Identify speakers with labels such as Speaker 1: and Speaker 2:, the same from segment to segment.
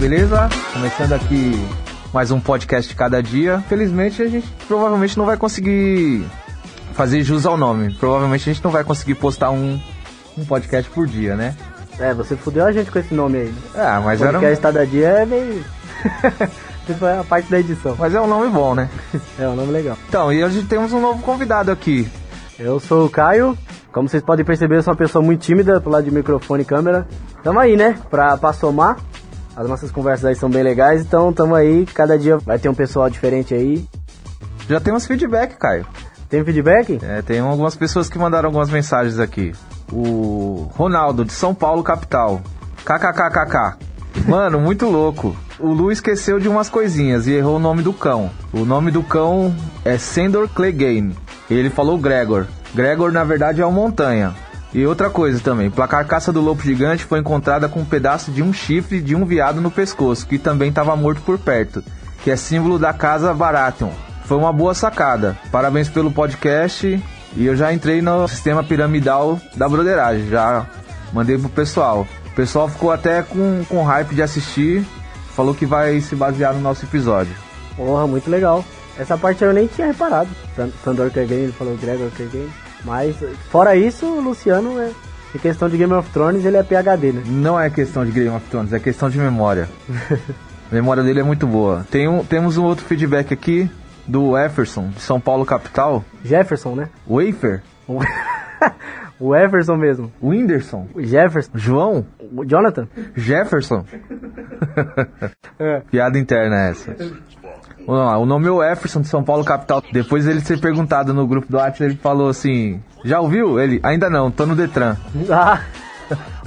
Speaker 1: beleza? Começando aqui mais um podcast de cada dia. Felizmente a gente provavelmente não vai conseguir fazer jus ao nome. Provavelmente a gente não vai conseguir postar um, um podcast por dia, né?
Speaker 2: É, você fudeu a gente com esse nome aí.
Speaker 1: Ah, mas era um,
Speaker 2: Podcast cada dia é meio. Isso é a parte da edição.
Speaker 1: mas é um nome bom, né?
Speaker 2: É um nome legal.
Speaker 1: Então, e hoje temos um novo convidado aqui.
Speaker 2: Eu sou o Caio. Como vocês podem perceber, eu sou uma pessoa muito tímida pro lado de microfone e câmera. Tamo aí, né? Pra, pra somar. As nossas conversas aí são bem legais, então tamo aí. Cada dia vai ter um pessoal diferente aí.
Speaker 1: Já temos feedback, Caio.
Speaker 2: Tem feedback?
Speaker 1: É, tem algumas pessoas que mandaram algumas mensagens aqui. O Ronaldo, de São Paulo, capital. KKKKK. Mano, muito louco. O Lu esqueceu de umas coisinhas e errou o nome do cão. O nome do cão é Sandor Clegane. Ele falou Gregor. Gregor, na verdade, é uma montanha. E outra coisa também, a carcaça do lobo gigante foi encontrada com um pedaço de um chifre de um veado no pescoço, que também estava morto por perto, que é símbolo da casa Baratheon. Foi uma boa sacada. Parabéns pelo podcast. E eu já entrei no sistema piramidal da broderagem, já mandei pro pessoal. O pessoal ficou até com, com hype de assistir, falou que vai se basear no nosso episódio.
Speaker 2: Porra, muito legal. Essa parte eu nem tinha reparado. San- Sandor Kergane, ele falou Gregor Kergane. Mas, fora isso, o Luciano, é, em questão de Game of Thrones, ele é PHD, né?
Speaker 1: Não é questão de Game of Thrones, é questão de memória. A memória dele é muito boa. Tem um, temos um outro feedback aqui do Efferson, de São Paulo, capital.
Speaker 2: Jefferson, né?
Speaker 1: Wafer,
Speaker 2: O- Everson mesmo.
Speaker 1: Whindersson,
Speaker 2: O Jefferson.
Speaker 1: João,
Speaker 2: O Jonathan.
Speaker 1: Jefferson.
Speaker 2: É.
Speaker 1: Piada interna essa. Vamos lá, o nome é o Efferson de São Paulo, capital. Depois ele ser perguntado no grupo do WhatsApp, ele falou assim: Já ouviu? Ele, ainda não, tô no Detran.
Speaker 2: Ah,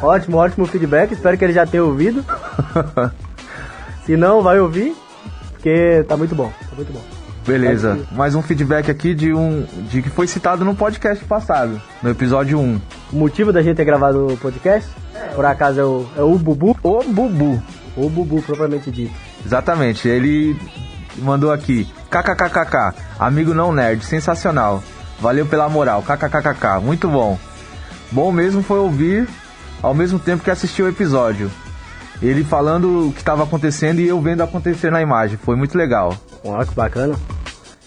Speaker 2: ótimo, ótimo feedback. Espero que ele já tenha ouvido. Se não, vai ouvir. Porque tá muito bom. Tá muito bom.
Speaker 1: Beleza, mais um feedback aqui de um de que foi citado no podcast passado, no episódio 1.
Speaker 2: O motivo da gente ter gravado o podcast, por acaso, é o, é o Bubu.
Speaker 1: O Bubu.
Speaker 2: O Bubu, propriamente dito.
Speaker 1: Exatamente, ele mandou aqui: KKKKK, amigo não nerd, sensacional. Valeu pela moral, KKKKK, muito bom. Bom mesmo foi ouvir ao mesmo tempo que assistir o episódio. Ele falando o que estava acontecendo e eu vendo acontecer na imagem, foi muito legal.
Speaker 2: Ó, que bacana.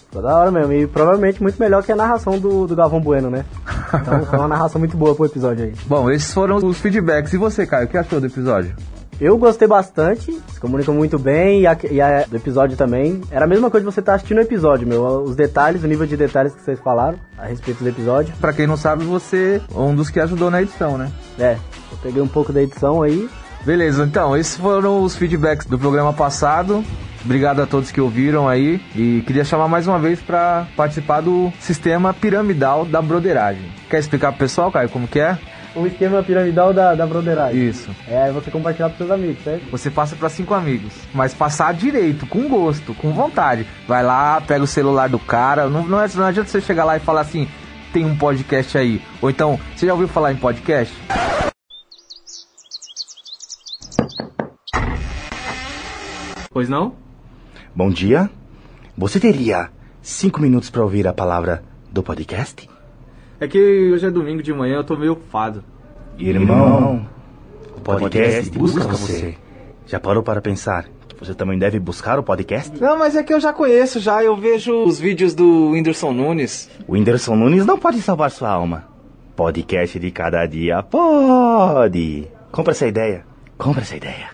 Speaker 2: Ficou da hora mesmo. E provavelmente muito melhor que a narração do, do Galvão Bueno, né? Então foi uma narração muito boa pro episódio aí.
Speaker 1: Bom, esses foram os feedbacks. E você, Caio, o que achou do episódio?
Speaker 2: Eu gostei bastante, se comunicam muito bem e, a, e a- do episódio também. Era a mesma coisa de você estar assistindo o episódio, meu. Os detalhes, o nível de detalhes que vocês falaram a respeito do episódio.
Speaker 1: Pra quem não sabe, você é um dos que ajudou na edição, né?
Speaker 2: É, eu peguei um pouco da edição aí.
Speaker 1: Beleza, então, esses foram os feedbacks do programa passado. Obrigado a todos que ouviram aí e queria chamar mais uma vez para participar do sistema piramidal da broderagem. Quer explicar pro pessoal, Caio, como que é?
Speaker 2: O esquema piramidal da, da broderagem.
Speaker 1: Isso.
Speaker 2: É aí você compartilhar pros seus amigos, certo?
Speaker 1: Você passa para cinco amigos, mas passar direito, com gosto, com vontade. Vai lá, pega o celular do cara. Não, não, é- não adianta você chegar lá e falar assim: tem um podcast aí. Ou então, você já ouviu falar em podcast? Pois não?
Speaker 3: Bom dia. Você teria cinco minutos para ouvir a palavra do podcast?
Speaker 1: É que hoje é domingo de manhã, eu tô meio ocupado.
Speaker 3: Irmão, o podcast busca você. Já parou para pensar que você também deve buscar o podcast?
Speaker 1: Não, mas é que eu já conheço, já. Eu vejo os vídeos do Whindersson Nunes.
Speaker 3: O Whindersson Nunes não pode salvar sua alma. Podcast de cada dia pode. Compra essa ideia. Compra essa ideia.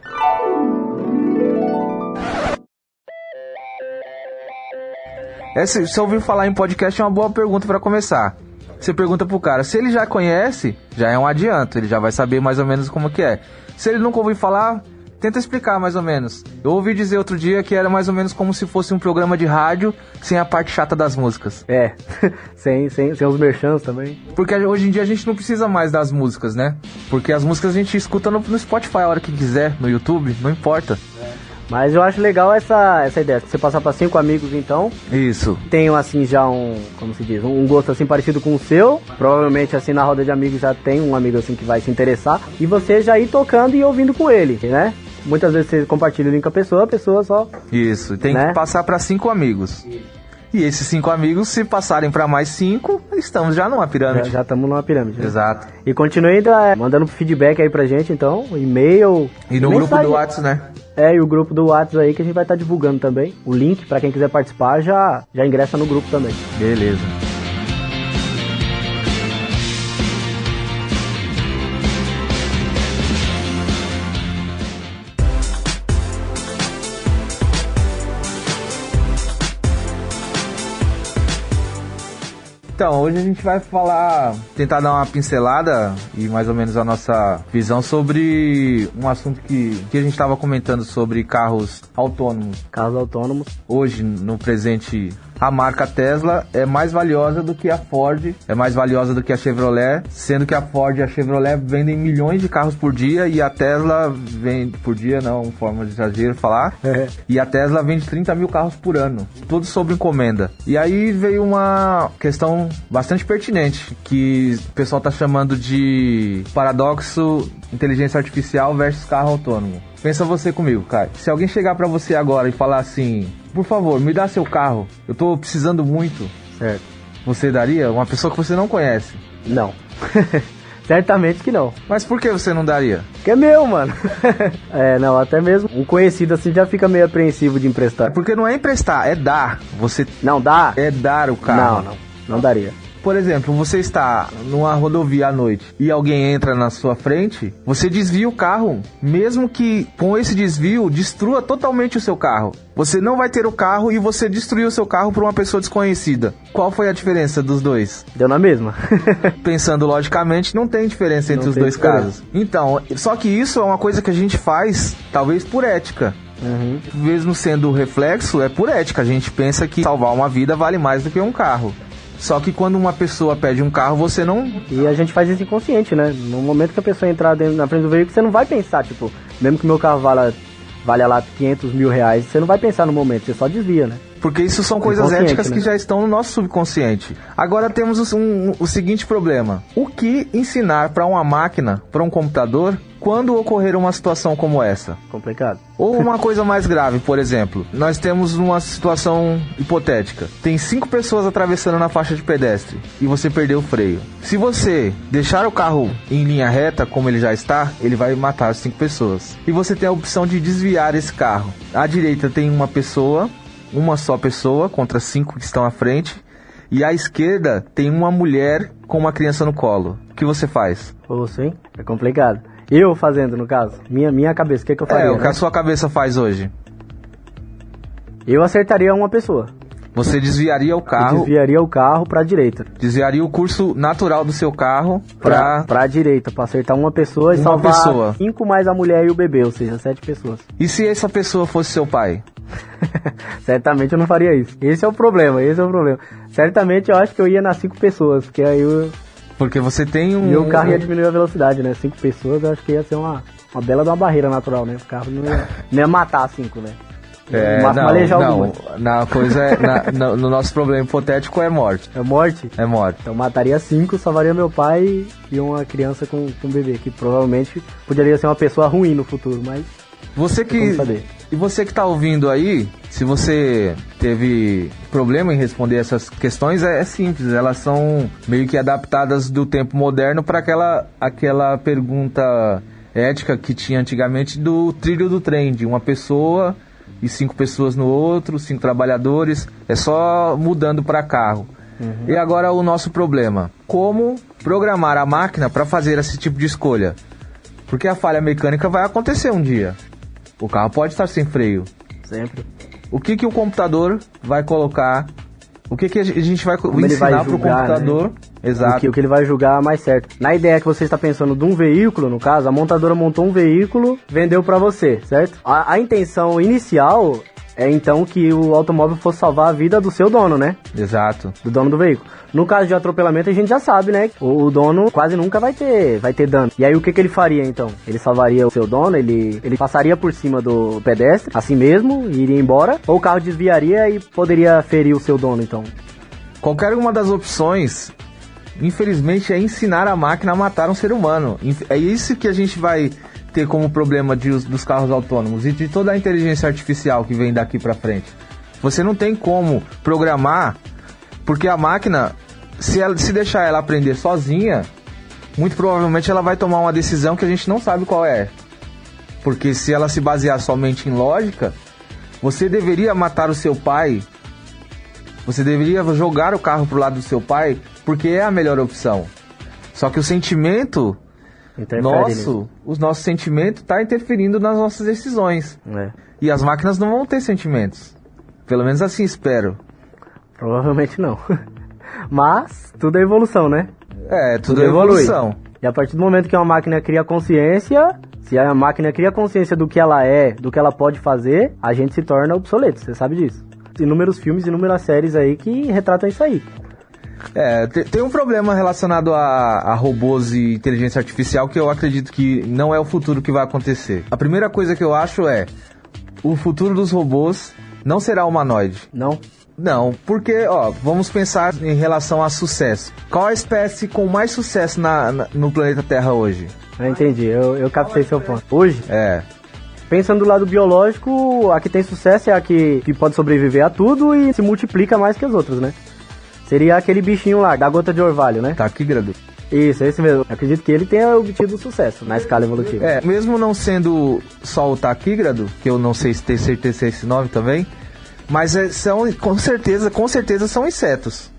Speaker 1: É, se você ouviu falar em podcast, é uma boa pergunta pra começar. Você pergunta pro cara, se ele já conhece, já é um adianto, ele já vai saber mais ou menos como que é. Se ele nunca ouviu falar, tenta explicar mais ou menos. Eu ouvi dizer outro dia que era mais ou menos como se fosse um programa de rádio sem a parte chata das músicas.
Speaker 2: É, sem, sem, sem os merchants também.
Speaker 1: Porque hoje em dia a gente não precisa mais das músicas, né? Porque as músicas a gente escuta no, no Spotify a hora que quiser, no YouTube, não importa.
Speaker 2: Mas eu acho legal essa, essa ideia. Você passar para cinco amigos, então,
Speaker 1: Isso.
Speaker 2: tenham assim já um, como se diz, um gosto assim parecido com o seu. Provavelmente assim na roda de amigos já tem um amigo assim que vai se interessar e você já ir tocando e ouvindo com ele, né? Muitas vezes você compartilha o link com a pessoa, a pessoa só
Speaker 1: Isso. Tem
Speaker 2: Né?
Speaker 1: que passar pra cinco amigos. E esses cinco amigos, se passarem para mais cinco, estamos já numa pirâmide.
Speaker 2: Já estamos numa pirâmide. Né?
Speaker 1: Exato.
Speaker 2: E continue é, mandando feedback aí pra gente, então, e-mail.
Speaker 1: E no grupo do WhatsApp, né?
Speaker 2: É, e o grupo do WhatsApp aí que a gente vai estar tá divulgando também. O link, para quem quiser participar, já, já ingressa no grupo também.
Speaker 1: Beleza. Então, hoje a gente vai falar, tentar dar uma pincelada e mais ou menos a nossa visão sobre um assunto que, que a gente estava comentando sobre carros autônomos.
Speaker 2: Carros autônomos.
Speaker 1: Hoje, no presente a marca Tesla é mais valiosa do que a Ford, é mais valiosa do que a Chevrolet, sendo que a Ford e a Chevrolet vendem milhões de carros por dia e a Tesla vende por dia, não forma de exagero falar, é. e a Tesla vende 30 mil carros por ano, tudo sob encomenda. E aí veio uma questão bastante pertinente que o pessoal está chamando de paradoxo inteligência artificial versus carro autônomo. Pensa você comigo, cara. Se alguém chegar para você agora e falar assim, por favor, me dá seu carro, eu tô precisando muito.
Speaker 2: Certo.
Speaker 1: Você daria? Uma pessoa que você não conhece?
Speaker 2: Não. Certamente que não.
Speaker 1: Mas por que você não daria?
Speaker 2: Que é meu, mano. é, não, até mesmo um conhecido assim já fica meio apreensivo de emprestar.
Speaker 1: Porque não é emprestar, é dar. Você
Speaker 2: Não dá?
Speaker 1: É dar o carro.
Speaker 2: Não, não. Não daria.
Speaker 1: Por exemplo, você está numa rodovia à noite e alguém entra na sua frente, você desvia o carro, mesmo que com esse desvio destrua totalmente o seu carro. Você não vai ter o carro e você destruiu o seu carro por uma pessoa desconhecida. Qual foi a diferença dos dois?
Speaker 2: Deu na mesma.
Speaker 1: Pensando logicamente, não tem diferença entre não os dois diferença. casos. Então, só que isso é uma coisa que a gente faz, talvez por ética. Uhum. Mesmo sendo reflexo, é por ética. A gente pensa que salvar uma vida vale mais do que um carro. Só que quando uma pessoa pede um carro, você não.
Speaker 2: E a gente faz isso inconsciente, né? No momento que a pessoa entrar dentro, na frente do veículo, você não vai pensar, tipo, mesmo que meu carro valha, valha lá 500 mil reais, você não vai pensar no momento, você só desvia, né?
Speaker 1: Porque isso são coisas éticas né? que já estão no nosso subconsciente. Agora temos um, um, o seguinte problema: o que ensinar para uma máquina, para um computador, quando ocorrer uma situação como essa?
Speaker 2: Complicado.
Speaker 1: Ou uma coisa mais grave, por exemplo, nós temos uma situação hipotética. Tem cinco pessoas atravessando na faixa de pedestre e você perdeu o freio. Se você deixar o carro em linha reta, como ele já está, ele vai matar as cinco pessoas. E você tem a opção de desviar esse carro. À direita tem uma pessoa, uma só pessoa contra cinco que estão à frente. E à esquerda tem uma mulher com uma criança no colo. O que você faz?
Speaker 2: Ou sim, é complicado. Eu fazendo, no caso. Minha, minha cabeça, o que, que eu faria?
Speaker 1: É, o que
Speaker 2: né?
Speaker 1: a sua cabeça faz hoje.
Speaker 2: Eu acertaria uma pessoa.
Speaker 1: Você desviaria o carro.
Speaker 2: Eu desviaria o carro para a direita.
Speaker 1: Desviaria o curso natural do seu carro para
Speaker 2: para a direita, para acertar uma pessoa e
Speaker 1: uma
Speaker 2: salvar
Speaker 1: pessoa.
Speaker 2: cinco mais a mulher e o bebê, ou seja, sete pessoas.
Speaker 1: E se essa pessoa fosse seu pai?
Speaker 2: Certamente eu não faria isso. Esse é o problema, esse é o problema. Certamente eu acho que eu ia nas cinco pessoas, porque aí eu
Speaker 1: porque você tem um.
Speaker 2: E o carro ia diminuir a velocidade, né? Cinco pessoas, eu acho que ia ser uma, uma bela de uma barreira natural, né? O carro não ia, não ia matar cinco, né?
Speaker 1: É, não, não, na coisa é, na, no nosso problema hipotético é morte.
Speaker 2: É morte?
Speaker 1: É morte.
Speaker 2: Então mataria cinco, salvaria meu pai e uma criança com, com um bebê, que provavelmente poderia ser uma pessoa ruim no futuro, mas
Speaker 1: você que e você que está ouvindo aí, se você teve problema em responder essas questões, é, é simples. Elas são meio que adaptadas do tempo moderno para aquela aquela pergunta ética que tinha antigamente do trilho do trem, de uma pessoa e cinco pessoas no outro, cinco trabalhadores. É só mudando para carro. Uhum. E agora o nosso problema: como programar a máquina para fazer esse tipo de escolha? Porque a falha mecânica vai acontecer um dia. O carro pode estar sem freio.
Speaker 2: Sempre.
Speaker 1: O que, que o computador vai colocar? O que, que a gente vai Como ensinar para o computador? Né?
Speaker 2: Exato. O que, o que ele vai julgar mais certo. Na ideia que você está pensando de um veículo, no caso, a montadora montou um veículo, vendeu para você, certo? A, a intenção inicial é então que o automóvel fosse salvar a vida do seu dono, né?
Speaker 1: Exato.
Speaker 2: Do dono do veículo. No caso de atropelamento, a gente já sabe, né? O, o dono quase nunca vai ter, vai ter dano. E aí o que, que ele faria então? Ele salvaria o seu dono, ele, ele passaria por cima do pedestre, assim mesmo, e iria embora, ou o carro desviaria e poderia ferir o seu dono, então?
Speaker 1: Qualquer uma das opções infelizmente, é ensinar a máquina a matar um ser humano. É isso que a gente vai ter como problema de, dos carros autônomos e de toda a inteligência artificial que vem daqui para frente. Você não tem como programar, porque a máquina, se, ela, se deixar ela aprender sozinha, muito provavelmente ela vai tomar uma decisão que a gente não sabe qual é. Porque se ela se basear somente em lógica, você deveria matar o seu pai, você deveria jogar o carro pro lado do seu pai, porque é a melhor opção. Só que o sentimento nosso,
Speaker 2: nisso.
Speaker 1: os nossos sentimentos tá interferindo nas nossas decisões.
Speaker 2: É.
Speaker 1: E as máquinas não vão ter sentimentos. Pelo menos assim espero.
Speaker 2: Provavelmente não. Mas tudo é evolução, né?
Speaker 1: É, tudo,
Speaker 2: Tudo
Speaker 1: é
Speaker 2: evolui.
Speaker 1: evolução.
Speaker 2: E a partir do momento que uma máquina cria consciência, se a máquina cria consciência do que ela é, do que ela pode fazer, a gente se torna obsoleto, você sabe disso. Inúmeros filmes, inúmeras séries aí que retratam isso aí.
Speaker 1: É, te- tem um problema relacionado a, a robôs e inteligência artificial que eu acredito que não é o futuro que vai acontecer. A primeira coisa que eu acho é o futuro dos robôs não será humanoide.
Speaker 2: Não?
Speaker 1: Não, porque, ó, vamos pensar em relação a sucesso. Qual a espécie com mais sucesso na, na- no planeta Terra hoje?
Speaker 2: Eu entendi, eu, eu captei seu ponto. Hoje,
Speaker 1: É,
Speaker 2: pensando do lado biológico, a que tem sucesso é a que, que pode sobreviver a tudo e se multiplica mais que as outras, né? Seria aquele bichinho lá, da gota de orvalho, né?
Speaker 1: tá aqui, Gradu.
Speaker 2: Isso, esse mesmo. Eu acredito que ele tenha obtido sucesso na escala evolutiva.
Speaker 1: É, mesmo não sendo só o taquígrado, que eu não sei se tem certeza se é esse nome também, mas é- são, com certeza, com certeza são insetos.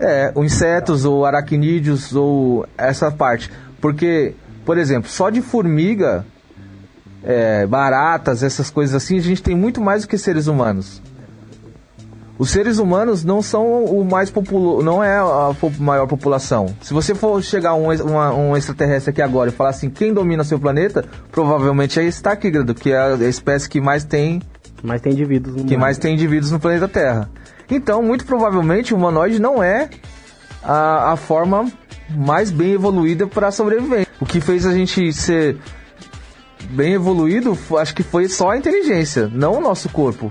Speaker 1: É, ou insetos, ou aracnídeos, ou essa parte. Porque, por exemplo, só de formiga, é, baratas, essas coisas assim, a gente tem muito mais do que seres humanos. Os seres humanos não são o mais populoso, não é a maior população. Se você for chegar um, uma- um extraterrestre aqui agora e falar assim, quem domina seu planeta, provavelmente é esse taquígrado, que é a espécie que mais tem,
Speaker 2: Mas tem indivíduos no
Speaker 1: que
Speaker 2: mundo.
Speaker 1: mais tem indivíduos no planeta Terra. Então, muito provavelmente, o humanoide não é a, a forma mais bem evoluída para sobreviver. O que fez a gente ser bem evoluído, acho que foi só a inteligência, não o nosso corpo.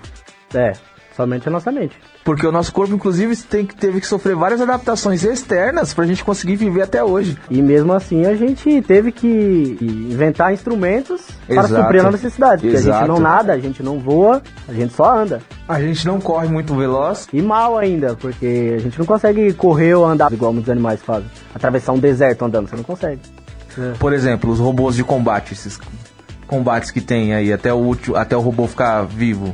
Speaker 2: É, somente a nossa mente.
Speaker 1: Porque o nosso corpo, inclusive, tem, que- teve que sofrer várias adaptações externas pra gente conseguir viver até hoje.
Speaker 2: E mesmo assim a gente teve que inventar instrumentos para
Speaker 1: Exato.
Speaker 2: suprir a necessidade. Porque a gente
Speaker 1: Exato.
Speaker 2: não nada, a gente não voa, a gente só anda.
Speaker 1: A gente não corre muito veloz.
Speaker 2: E mal ainda, porque a gente não consegue correr ou andar igual muitos animais fazem. Atravessar um deserto andando, você não consegue.
Speaker 1: Por exemplo, os robôs de combate, esses combates que tem aí, até o, último, até o robô ficar vivo.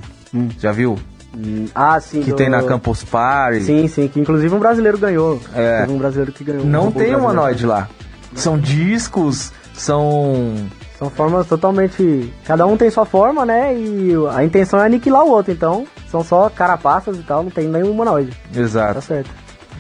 Speaker 1: Já viu?
Speaker 2: Hum, Ah, sim.
Speaker 1: Que
Speaker 2: do-
Speaker 1: tem na Campus Party.
Speaker 2: Sim, sim, que inclusive um brasileiro ganhou.
Speaker 1: É.
Speaker 2: Teve um brasileiro que ganhou. um
Speaker 1: Não
Speaker 2: robô
Speaker 1: tem humanoide lá. São discos, são.
Speaker 2: São formas totalmente. Cada um tem sua forma, né? E a intenção é aniquilar o outro, então são só carapaças e tal, não tem nenhum humanoide. Tá
Speaker 1: Exato.
Speaker 2: certo.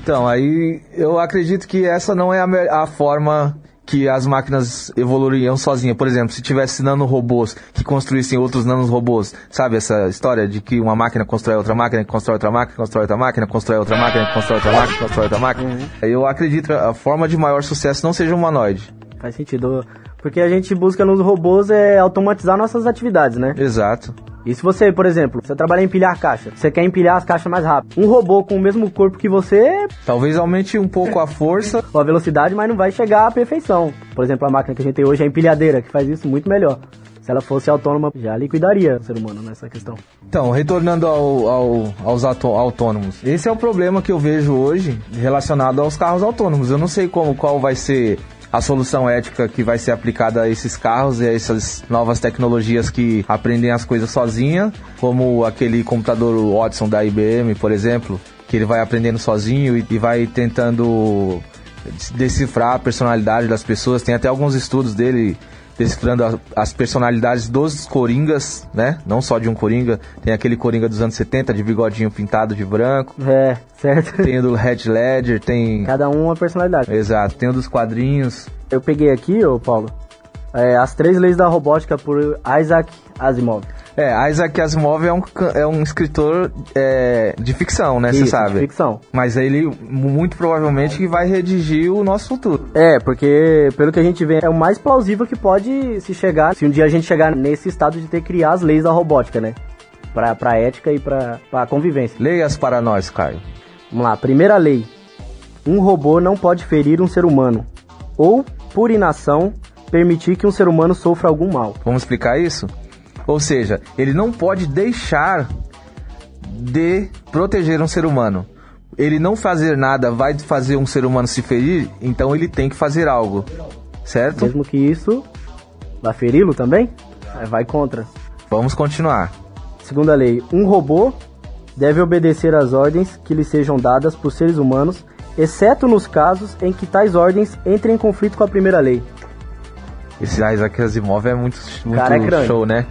Speaker 1: Então, aí eu acredito que essa não é a, a forma que as máquinas evoluiriam sozinhas. Por exemplo, se tivesse nanorobôs que construíssem outros nanorobôs, sabe essa história de que uma máquina constrói outra máquina, constrói outra máquina, constrói outra máquina, constrói outra máquina, que constrói outra máquina, constrói outra máquina. Eu acredito que a forma de maior sucesso não seja humanoide.
Speaker 2: Faz sentido. Porque a gente busca nos robôs é automatizar nossas atividades, né?
Speaker 1: Exato.
Speaker 2: E se você, por exemplo, você trabalha em empilhar caixa, você quer empilhar as caixas mais rápido. Um robô com o mesmo corpo que você,
Speaker 1: Talvez aumente um pouco a força.
Speaker 2: a velocidade, mas não vai chegar à perfeição. Por exemplo, a máquina que a gente tem hoje é a empilhadeira, que faz isso muito melhor. Se ela fosse autônoma, já liquidaria o ser humano nessa questão.
Speaker 1: Então, retornando ao- ao- aos autônomos. Esse é o problema que eu vejo hoje relacionado aos carros autônomos. Eu não sei como qual vai ser a solução ética que vai ser aplicada a esses carros e a essas novas tecnologias que aprendem as coisas sozinha, como aquele computador Watson da IBM, por exemplo, que ele vai aprendendo sozinho e, vai tentando decifrar a personalidade das pessoas. Tem até alguns estudos dele a- as personalidades dos coringas, né? Não só de um coringa. Tem aquele coringa dos anos 70 de bigodinho pintado de branco.
Speaker 2: É, certo?
Speaker 1: Tem o do Red Ledger, tem.
Speaker 2: Cada um uma personalidade.
Speaker 1: Exato, tem o dos quadrinhos.
Speaker 2: Eu peguei aqui, ô Paulo, é, as três leis da robótica por Isaac Asimov.
Speaker 1: É, Isaac Asimov é um, é um escritor é, de ficção, né? Você sabe.
Speaker 2: de ficção.
Speaker 1: Mas ele, muito provavelmente, vai redigir o nosso futuro.
Speaker 2: É, porque pelo que a gente vê, é o mais plausível que pode se chegar, se um dia a gente chegar nesse estado de ter que criar as leis da robótica, né? Pra, pra ética e pra, pra convivência.
Speaker 1: Leia-as para nós, Caio.
Speaker 2: Vamos lá, primeira lei. Um robô não pode ferir um ser humano. Ou, por inação, permitir que um ser humano sofra algum mal.
Speaker 1: Vamos explicar isso? Ou seja, ele não pode deixar de proteger um ser humano. Ele não fazer nada vai fazer um ser humano se ferir, então ele tem que fazer algo. Certo?
Speaker 2: Mesmo que isso vá feri-lo também, vai contra.
Speaker 1: Vamos continuar.
Speaker 2: Segunda lei, um robô deve obedecer às ordens que lhe sejam dadas por seres humanos, exceto nos casos em que tais ordens entrem em conflito com a primeira lei.
Speaker 1: Esse Isaac Asimov é muito, muito
Speaker 2: Cara, é
Speaker 1: show, né?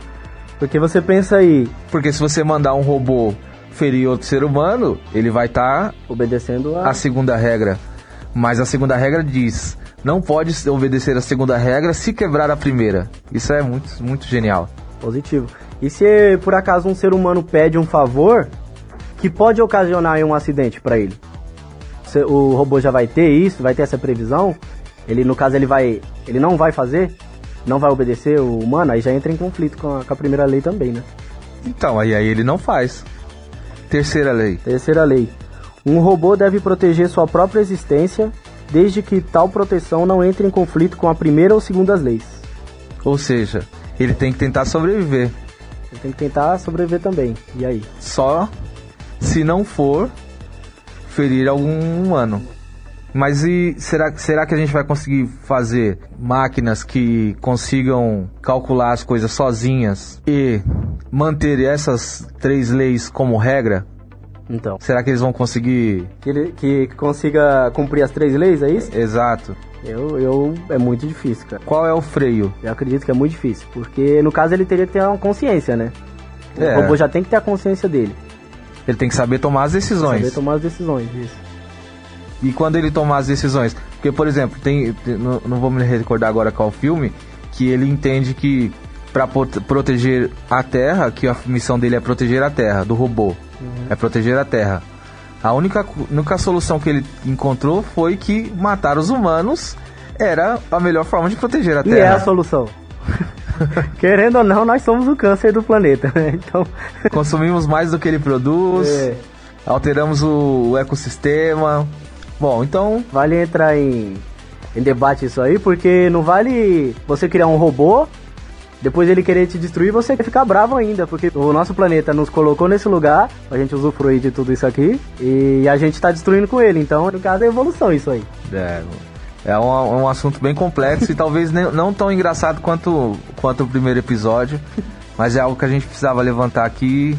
Speaker 2: Porque você pensa aí,
Speaker 1: Porque se você mandar um robô ferir outro ser humano, ele vai estar
Speaker 2: obedecendo a...
Speaker 1: a segunda regra. Mas a segunda regra diz: não pode obedecer a segunda regra se quebrar a primeira. Isso é muito, muito genial.
Speaker 2: positivo. E se por acaso um ser humano pede um favor que pode ocasionar um acidente pra ele? O robô já vai ter isso, vai ter essa previsão? Ele no caso ele vai, ele não vai fazer, não vai obedecer o humano, aí já entra em conflito com a, com a primeira lei também, né?
Speaker 1: Então, aí, aí ele não faz. Terceira lei.
Speaker 2: Terceira lei. Um robô deve proteger sua própria existência desde que tal proteção não entre em conflito com a primeira ou segunda leis.
Speaker 1: Ou seja, ele tem que tentar sobreviver.
Speaker 2: Ele tem que tentar sobreviver também. E aí?
Speaker 1: Só se não for ferir algum humano. Mas e será, será que a gente vai conseguir fazer máquinas que consigam calcular as coisas sozinhas e manter essas três leis como regra?
Speaker 2: Então,
Speaker 1: Será que eles vão conseguir?
Speaker 2: que ele que consiga cumprir as três leis, é isso?
Speaker 1: Exato.
Speaker 2: Eu, eu é muito difícil, cara.
Speaker 1: Qual é o freio?
Speaker 2: Eu acredito que é muito difícil, porque no caso ele teria que ter uma consciência, né?
Speaker 1: É.
Speaker 2: O robô já tem que ter a consciência dele,
Speaker 1: Ele tem que saber tomar as decisões.
Speaker 2: saber tomar as decisões, isso.
Speaker 1: E quando ele tomar as decisões? Porque, por exemplo, tem, tem- não, não vou me recordar agora qual filme, que ele entende que para proteger a Terra, que a missão dele é proteger a Terra, do robô, é proteger a Terra. A única, única solução que ele encontrou foi que matar os humanos era a melhor forma de proteger a
Speaker 2: E é a
Speaker 1: Terra.
Speaker 2: solução. Querendo ou não, nós somos o câncer do planeta, né? Então,
Speaker 1: Consumimos mais do que ele produz,
Speaker 2: É.
Speaker 1: alteramos o, o ecossistema. Bom, então
Speaker 2: vale entrar em, em debate isso aí, porque não vale você criar um robô, depois ele querer te destruir você ficar bravo ainda, porque o nosso planeta nos colocou nesse lugar, pra gente usufruir de tudo isso aqui, e a gente tá destruindo com ele. Então, no caso, é evolução isso aí.
Speaker 1: É, é um, um assunto bem complexo e talvez nem- não tão engraçado quanto, quanto o primeiro episódio, mas é algo que a gente precisava levantar aqui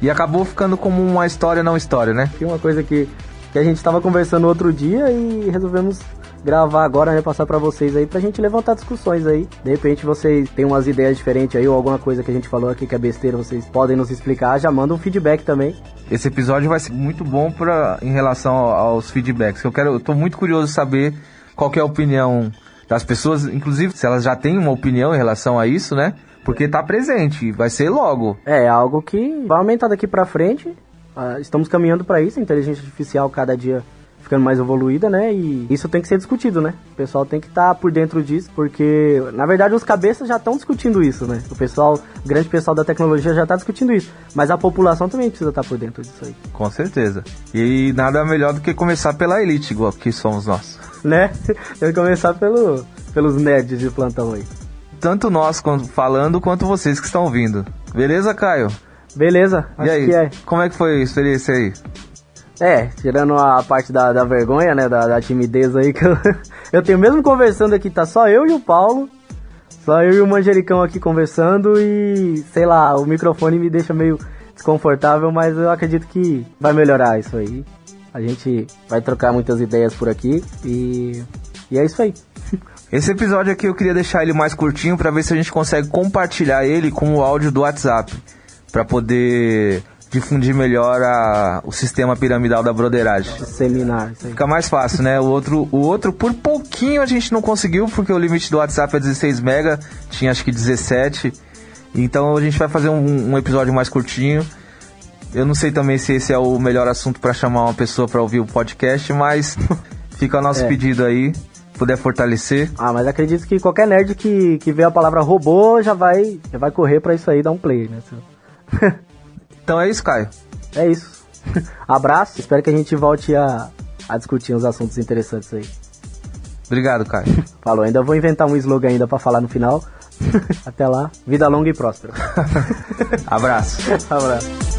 Speaker 1: e acabou ficando como uma história não história, né?
Speaker 2: Tem uma coisa que, que a gente tava conversando outro dia e resolvemos gravar agora, né, passar pra vocês aí, pra gente levantar discussões aí. De repente vocês têm umas ideias diferentes aí, ou alguma coisa que a gente falou aqui que é besteira, vocês podem nos explicar, já manda um feedback também.
Speaker 1: Esse episódio vai ser muito bom pra, em relação ao- aos feedbacks. Eu quero, eu tô muito curioso de saber qual é a opinião das pessoas, inclusive se elas já têm uma opinião em relação a isso, né? Porque tá presente, vai ser logo.
Speaker 2: É, algo que vai aumentar daqui pra frente. Ah, estamos caminhando pra isso, a inteligência artificial cada dia ficando mais evoluída, né? E isso tem que ser discutido, né? O pessoal tem que estar por dentro disso, porque na verdade os cabeças já estão discutindo isso, né? O pessoal, o grande pessoal da tecnologia já está discutindo isso, mas a população também precisa estar por dentro disso aí,
Speaker 1: Com certeza. E nada melhor do que começar pela elite, igual que somos nós.
Speaker 2: né? Tem que começar pelo, pelos nerds de plantão aí.
Speaker 1: tanto nós falando quanto vocês que estão ouvindo. Beleza, Caio?
Speaker 2: Beleza,
Speaker 1: e
Speaker 2: acho
Speaker 1: aí,
Speaker 2: que é.
Speaker 1: como é que foi a experiência aí?
Speaker 2: É, tirando a parte da, da vergonha, né, da, da timidez aí, que eu, eu tenho mesmo conversando aqui, tá só eu e o Paulo, só eu e o Manjericão aqui conversando e, sei lá, o microfone me deixa meio desconfortável, mas eu acredito que vai melhorar isso aí. A gente vai trocar muitas ideias por aqui e, e é isso aí.
Speaker 1: Esse episódio aqui eu queria deixar ele mais curtinho pra ver se a gente consegue compartilhar ele com o áudio do WhatsApp, Pra poder difundir melhor a- o sistema piramidal da broderagem.
Speaker 2: Seminar, isso aí.
Speaker 1: Fica mais fácil, né? O outro, o outro por pouquinho a gente não conseguiu, porque o limite do WhatsApp é 16 mega, tinha acho que 17. Então a gente vai fazer um, um episódio mais curtinho. Eu não sei também se esse é o melhor assunto pra chamar uma pessoa pra ouvir o podcast, mas fica o nosso
Speaker 2: É.
Speaker 1: pedido aí, puder fortalecer.
Speaker 2: Ah, mas acredito que qualquer nerd que, que vê a palavra robô já vai, já vai correr pra isso aí dar um play, né?
Speaker 1: Então é isso, Caio.
Speaker 2: É isso. Abraço. Espero que a gente volte a, a discutir uns assuntos interessantes aí.
Speaker 1: Obrigado, Caio.
Speaker 2: Falou, ainda vou inventar um slogan ainda pra falar no final. Até lá. Vida longa e próspera.
Speaker 1: Abraço.
Speaker 2: Abraço.